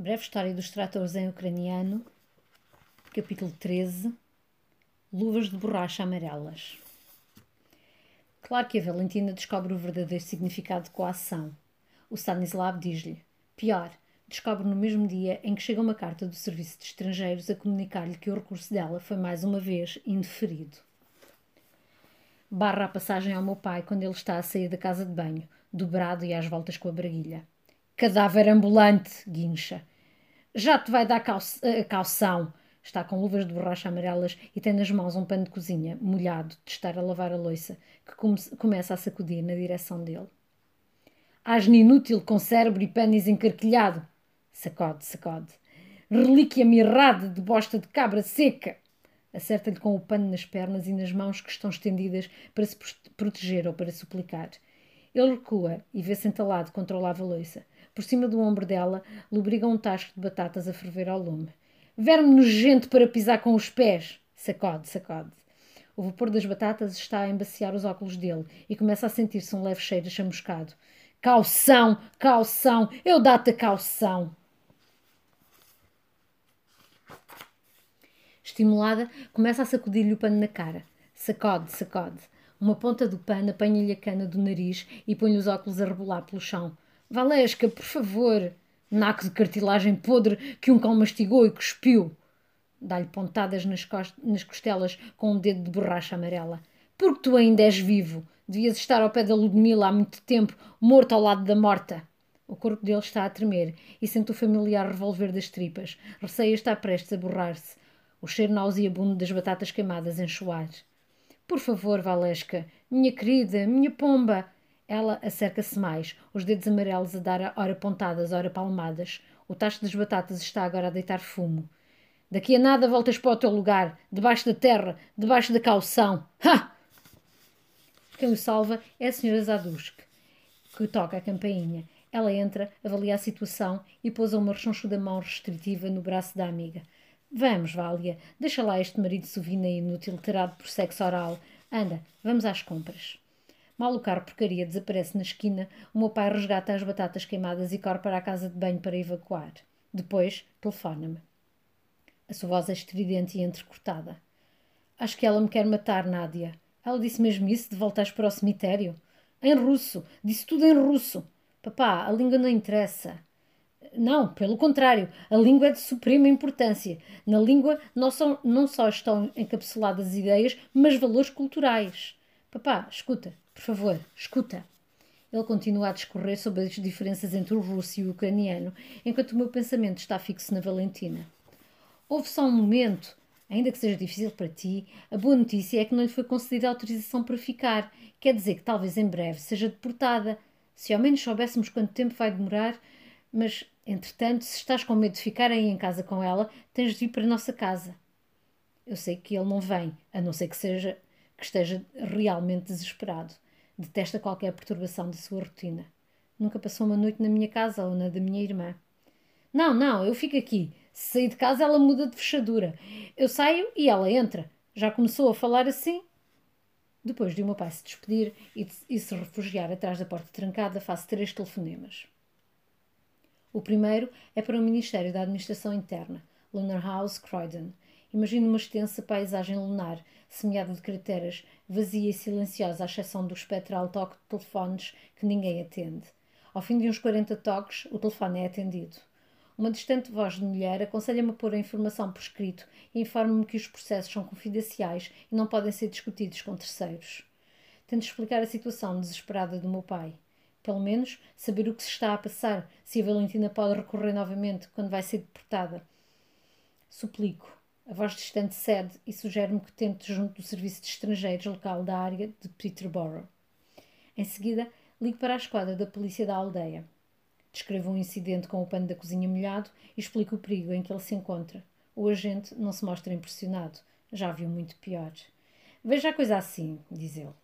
Breve História dos Tratores em Ucraniano, capítulo 13 Luvas de borracha amarelas. Claro que a Valentina descobre o verdadeiro significado de coação. O Stanislav diz-lhe: pior, descobre no mesmo dia em que chega uma carta do Serviço de Estrangeiros a comunicar-lhe que o recurso dela foi mais uma vez indeferido. Barra a passagem ao meu pai quando ele está a sair da casa de banho, dobrado e às voltas com a braguilha. Cadáver ambulante, guincha. Já te vai dar a calção. Está com luvas de borracha amarelas e tem nas mãos um pano de cozinha, molhado, de estar a lavar a loiça, que come começa a sacudir na direção dele. Asno inútil com cérebro e pênis encarquilhado. Sacode, sacode. Relíquia mirrada de bosta de cabra seca. Acerta-lhe com o pano nas pernas e nas mãos que estão estendidas para se proteger ou para suplicar. Ele recua e vê-se entalado contra o lava-loiça. Por cima do ombro dela, lubriga um tasco de batatas a ferver ao lume. Verme nojento para pisar com os pés. Sacode, sacode. O vapor das batatas está a embaciar os óculos dele e começa a sentir-se um leve cheiro chamuscado. Calção, calção, eu dá-te calção. Estimulada, começa a sacudir-lhe o pano na cara. Sacode, sacode. Uma ponta do pano apanha-lhe a cana do nariz e põe-lhe os óculos a rebolar pelo chão. Valesca, por favor. Naco de cartilagem podre que um cão mastigou e cuspiu. Dá-lhe pontadas nas, nas costelas com um dedo de borracha amarela. Porque tu ainda és vivo. Devias estar ao pé da Ludmila há muito tempo, morto ao lado da morta. O corpo dele está a tremer e sente o familiar revolver das tripas. Receia está prestes a borrar-se. O cheiro nauseabundo das batatas queimadas enxoar. Por favor, Valesca, minha querida, minha pomba, ela acerca-se mais, os dedos amarelos a dar ora pontadas, ora palmadas. O tacho das batatas está agora a deitar fumo. Daqui a nada voltas para o teu lugar, debaixo da terra, debaixo da calção. Ha! Quem o salva é a senhora Zadusk, que toca a campainha. Ela entra, avalia a situação e pousa uma rechonchuda mão restritiva no braço da amiga. Vamos, Vália, deixa lá este marido sovina inútil terado por sexo oral. Anda, vamos às compras. Mal o carro porcaria desaparece na esquina, o meu pai resgata as batatas queimadas e corre para a casa de banho para evacuar. Depois, telefona-me. A sua voz é estridente e entrecortada. Acho que ela me quer matar, Nádia. Ela disse mesmo isso de voltares para o cemitério? Em russo. Disse tudo em russo. Papá, a língua não interessa. Não, pelo contrário, a língua é de suprema importância. Na língua não, não só estão encapsuladas ideias, mas valores culturais. Papá, escuta, por favor, escuta. Ele continua a discorrer sobre as diferenças entre o russo e o ucraniano, enquanto o meu pensamento está fixo na Valentina. Houve só um momento, ainda que seja difícil para ti, a boa notícia é que não lhe foi concedida autorização para ficar. Quer dizer que talvez em breve seja deportada. Se ao menos soubéssemos quanto tempo vai demorar, mas, entretanto, se estás com medo de ficar aí em casa com ela, tens de ir para a nossa casa. Eu sei que ele não vem, a não ser que seja que esteja realmente desesperado. Detesta qualquer perturbação da sua rotina. Nunca passou uma noite na minha casa ou na da minha irmã. Não, não, eu fico aqui. Se sair de casa, ela muda de fechadura. Eu saio e ela entra. Já começou a falar assim? Depois de o meu pai se despedir e, de, e se refugiar atrás da porta trancada, faço três telefonemas. O primeiro é para o Ministério da Administração Interna, Lunar House, Croydon. Imagino uma extensa paisagem lunar, semeada de crateras, vazia e silenciosa, à exceção do espectral toque de telefones que ninguém atende. Ao fim de uns 40 toques, o telefone é atendido. Uma distante voz de mulher aconselha-me a pôr a informação por escrito e informa-me que os processos são confidenciais e não podem ser discutidos com terceiros. Tento explicar a situação desesperada do meu pai. Pelo menos saber o que se está a passar, se a Valentina pode recorrer novamente quando vai ser deportada. Suplico. A voz distante cede e sugere-me que tente junto do Serviço de Estrangeiros local da área de Peterborough. Em seguida, ligo para a esquadra da polícia da aldeia. Descrevo um incidente com o pano da cozinha molhado e explico o perigo em que ele se encontra. O agente não se mostra impressionado. Já viu muito pior. Veja a coisa assim, diz ele.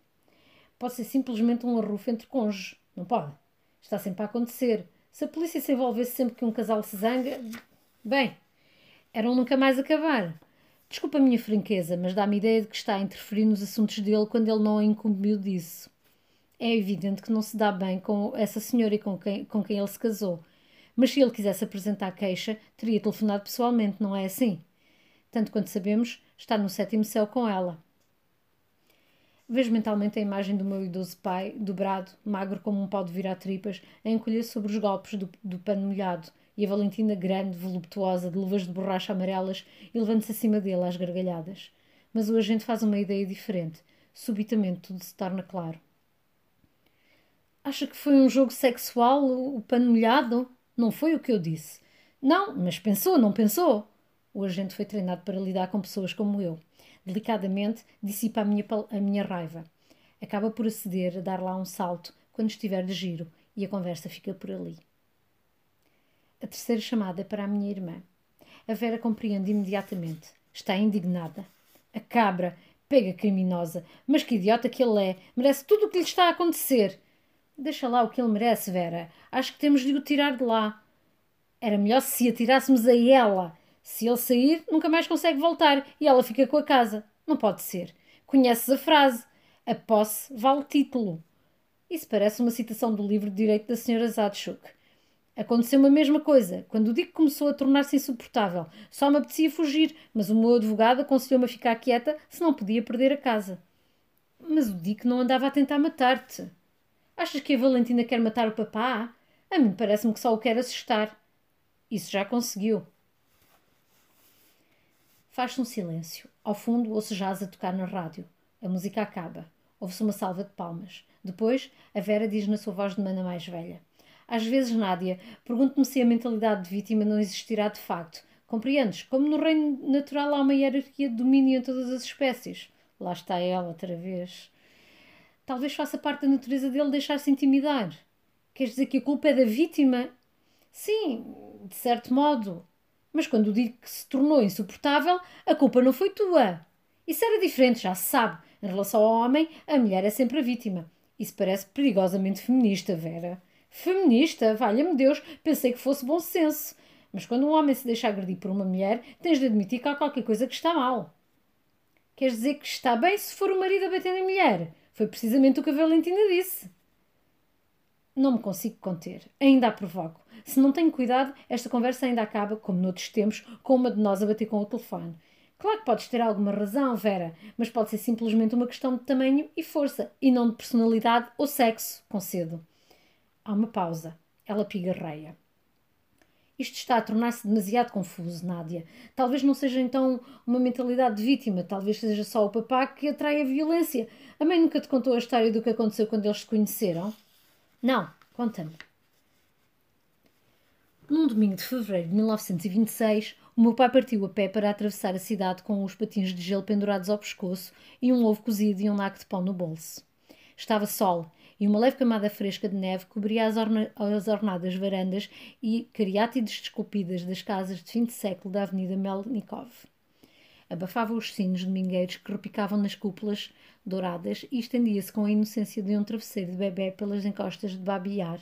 Pode ser simplesmente um arrufo entre cônjuges, não pode? Está sempre a acontecer. Se a polícia se envolvesse sempre que um casal se zanga, bem, eram nunca mais acabar. Desculpa a minha franqueza, mas dá-me ideia de que está a interferir nos assuntos dele quando ele não a incumbiu disso. É evidente que não se dá bem com essa senhora e com quem, com quem ele se casou. Mas se ele quisesse apresentar queixa, teria telefonado pessoalmente, não é assim? Tanto quanto sabemos, está no sétimo céu com ela. Vejo mentalmente a imagem do meu idoso pai, dobrado, magro como um pau de virar tripas, a encolher sobre os golpes do, do pano molhado, e a Valentina grande, voluptuosa, de luvas de borracha amarelas, e levando-se acima dele às gargalhadas. Mas o agente faz uma ideia diferente. Subitamente tudo se torna claro. Acha que foi um jogo sexual, o pano molhado? Não foi o que eu disse. Não, mas pensou, não pensou? O agente foi treinado para lidar com pessoas como eu. Delicadamente, dissipa a minha, a minha raiva. Acaba por aceder a dar lá um salto quando estiver de giro e a conversa fica por ali. A terceira chamada é para a minha irmã. A Vera compreende imediatamente. Está indignada. A cabra, pega criminosa. Mas que idiota que ele é! Merece tudo o que lhe está a acontecer. Deixa lá o que ele merece, Vera. Acho que temos de o tirar de lá. Era melhor se atirássemos a ela. Se ele sair, nunca mais consegue voltar e ela fica com a casa. Não pode ser. Conheces a frase: A posse vale título. Isso parece uma citação do livro de direito da Sra. Zadchuk. Aconteceu a mesma coisa. Quando o Dick começou a tornar-se insuportável, só me apetecia fugir, mas o meu advogado aconselhou-me a ficar quieta se não podia perder a casa. Mas o Dick não andava a tentar matar-te. Achas que a Valentina quer matar o papá? A mim parece-me que só o quer assustar. Isso já conseguiu. Faz-se um silêncio. Ao fundo, ouço jazz a tocar na rádio. A música acaba. Ouve-se uma salva de palmas. Depois, a Vera diz na sua voz de mana mais velha: Às vezes, Nádia, pergunto-me se a mentalidade de vítima não existirá de facto. Compreendes? Como no reino natural há uma hierarquia de domínio em todas as espécies. Lá está ela, outra vez. Talvez faça parte da natureza dele deixar-se intimidar. Queres dizer que a culpa é da vítima? Sim, de certo modo. Mas quando digo que se tornou insuportável, a culpa não foi tua. Isso era diferente, já se sabe. Em relação ao homem, a mulher é sempre a vítima. Isso parece perigosamente feminista, Vera. Feminista? Valha-me Deus, pensei que fosse bom senso. Mas quando um homem se deixa agredir por uma mulher, tens de admitir que há qualquer coisa que está mal. Queres dizer que está bem se for o marido a bater na mulher? Foi precisamente o que a Valentina disse. Não me consigo conter. Ainda a provoco. Se não tenho cuidado, esta conversa ainda acaba, como noutros tempos, com uma de nós a bater com o telefone. Claro que podes ter alguma razão, Vera, mas pode ser simplesmente uma questão de tamanho e força, e não de personalidade ou sexo, concedo. Há uma pausa. Ela pigarreia. Isto está a tornar-se demasiado confuso, Nádia. Talvez não seja então uma mentalidade de vítima, talvez seja só o papá que atrai a violência. A mãe nunca te contou a história do que aconteceu quando eles se conheceram? Não, conta-me. Num domingo de fevereiro de 1926, o meu pai partiu a pé para atravessar a cidade com os patins de gelo pendurados ao pescoço e um ovo cozido e um naco de pão no bolso. Estava sol e uma leve camada fresca de neve cobria as, orna as ornadas varandas e cariátides esculpidas das casas de fim de século da Avenida Melnikov. Abafava os sinos domingueiros que repicavam nas cúpulas douradas e estendia-se com a inocência de um travesseiro de bebê pelas encostas de Babiar.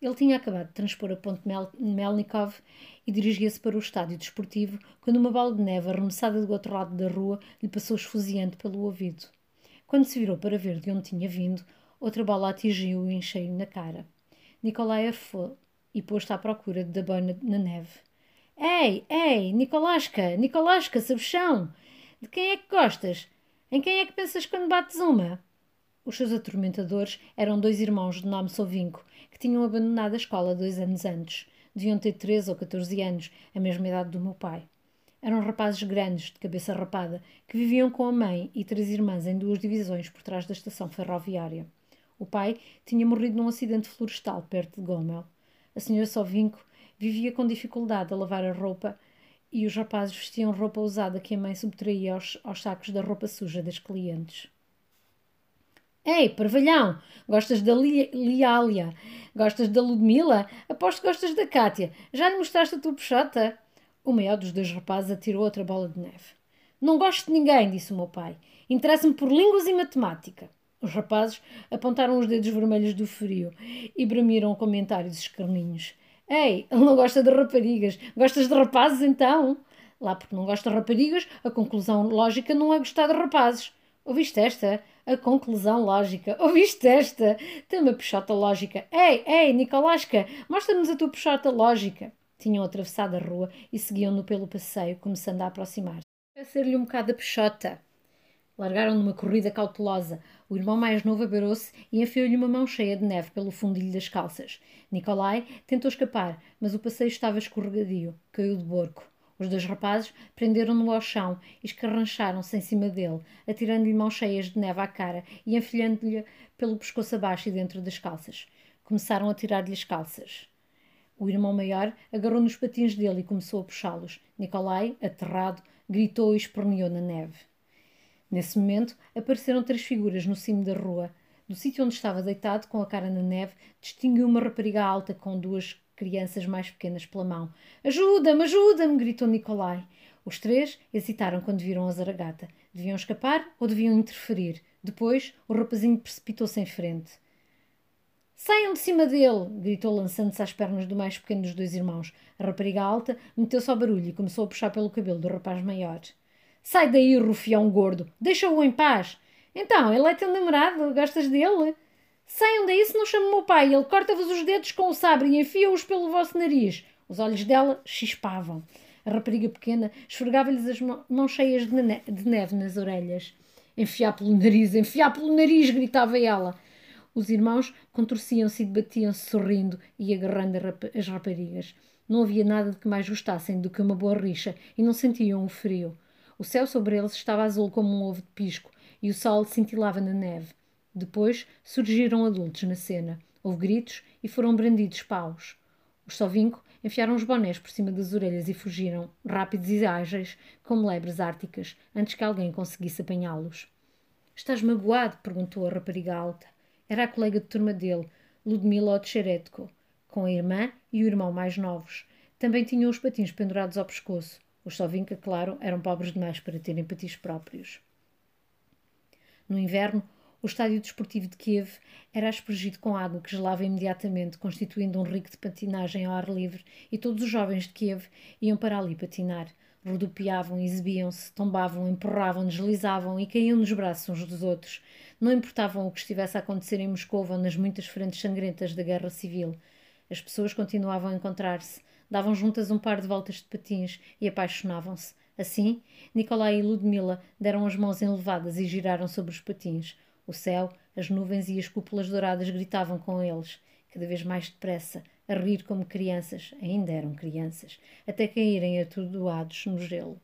Ele tinha acabado de transpor a ponte Mel Melnikov e dirigia-se para o estádio desportivo quando uma bola de neve arremessada do outro lado da rua lhe passou esfuziante pelo ouvido. Quando se virou para ver de onde tinha vindo, outra bola atingiu-o em cheio na cara. Nikolai arfou e pôs-se à procura da boina na neve. Ei, ei, Nicolaska, Nicolaska, sabichão! De quem é que gostas? Em quem é que pensas quando bates uma? Os seus atormentadores eram dois irmãos de nome Sovinco, que tinham abandonado a escola dois anos antes. Deviam ter 13 ou 14 anos, a mesma idade do meu pai. Eram rapazes grandes, de cabeça rapada, que viviam com a mãe e três irmãs em duas divisões por trás da estação ferroviária. O pai tinha morrido num acidente florestal perto de Gomel. A senhora Sovinco Vivia com dificuldade a lavar a roupa e os rapazes vestiam roupa usada que a mãe subtraía aos, aos sacos da roupa suja das clientes. Ei, parvalhão, gostas da Liália? Gostas da Ludmila? Aposto que gostas da Cátia. Já lhe mostraste a tua peixota? O maior dos dois rapazes atirou outra bola de neve. Não gosto de ninguém, disse o meu pai. Interessa-me por línguas e matemática. Os rapazes apontaram os dedos vermelhos do frio e bramiram comentários escarninhos. Ei, ele não gosta de raparigas. Gostas de rapazes então? Lá porque não gosta de raparigas, a conclusão lógica não é gostar de rapazes. Ouviste esta? A conclusão lógica. Ouviste esta? Tem uma puxota lógica. Ei, ei, Nicolasca, mostra-nos a tua puxota lógica. Tinham atravessado a rua e seguiam-no pelo passeio, começando a aproximar. A ser-lhe um bocado a puxota. Largaram numa corrida cautelosa. O irmão mais novo abarou-se e enfiou-lhe uma mão cheia de neve pelo fundilho das calças. Nicolai tentou escapar, mas o passeio estava escorregadio. Caiu de borco. Os dois rapazes prenderam-no ao chão e escarrancharam-se em cima dele, atirando-lhe mãos cheias de neve à cara e enfilhando-lhe pelo pescoço abaixo e dentro das calças. Começaram a tirar-lhe as calças. O irmão maior agarrou nos patins dele e começou a puxá-los. Nicolai, aterrado, gritou e esperneou na neve. Nesse momento, apareceram três figuras no cimo da rua. Do sítio onde estava deitado, com a cara na neve, distinguiu uma rapariga alta com duas crianças mais pequenas pela mão. Ajuda-me, ajuda-me! gritou Nicolai. Os três hesitaram quando viram a zaragata. Deviam escapar ou deviam interferir? Depois, o rapazinho precipitou-se em frente. Saiam de cima dele! gritou, lançando-se às pernas do mais pequeno dos dois irmãos. A rapariga alta meteu-se ao barulho e começou a puxar pelo cabelo do rapaz maior. Sai daí, rufião gordo! Deixa-o em paz! Então, ele é teu namorado? Gostas dele? Saiam daí se não chamo meu pai. Ele corta-vos os dedos com o sabre e enfia-os pelo vosso nariz. Os olhos dela chispavam. A rapariga pequena esfregava-lhes as mãos cheias de, ne de neve nas orelhas. Enfiar pelo nariz, enfiar pelo nariz, gritava ela. Os irmãos contorciam-se e debatiam-se sorrindo e agarrando as raparigas. Não havia nada de que mais gostassem do que uma boa rixa e não sentiam o frio. O céu sobre eles estava azul como um ovo de pisco e o sol cintilava na neve. Depois surgiram adultos na cena. Houve gritos e foram brandidos paus. Os sovinco enfiaram os bonés por cima das orelhas e fugiram, rápidos e ágeis, como lebres árticas, antes que alguém conseguisse apanhá-los. Estás magoado? perguntou a rapariga alta. Era a colega de turma dele, Ludmila Otcheretko, com a irmã e o irmão mais novos. Também tinham os patins pendurados ao pescoço. Os Sovinka, claro, eram pobres demais para terem patins próprios. No inverno, o estádio desportivo de Kiev era aspergido com água que gelava imediatamente, constituindo um rico de patinagem ao ar livre, e todos os jovens de Kiev iam para ali patinar. Rodopiavam, exibiam-se, tombavam, empurravam, deslizavam e caíam nos braços uns dos outros. Não importavam o que estivesse a acontecer em Moscou ou nas muitas frentes sangrentas da guerra civil. As pessoas continuavam a encontrar-se, davam juntas um par de voltas de patins e apaixonavam-se. Assim, Nicolai e Ludmila deram as mãos enlevadas e giraram sobre os patins. O céu, as nuvens e as cúpulas douradas gritavam com eles, cada vez mais depressa, a rir como crianças, ainda eram crianças, até caírem atordoados no gelo.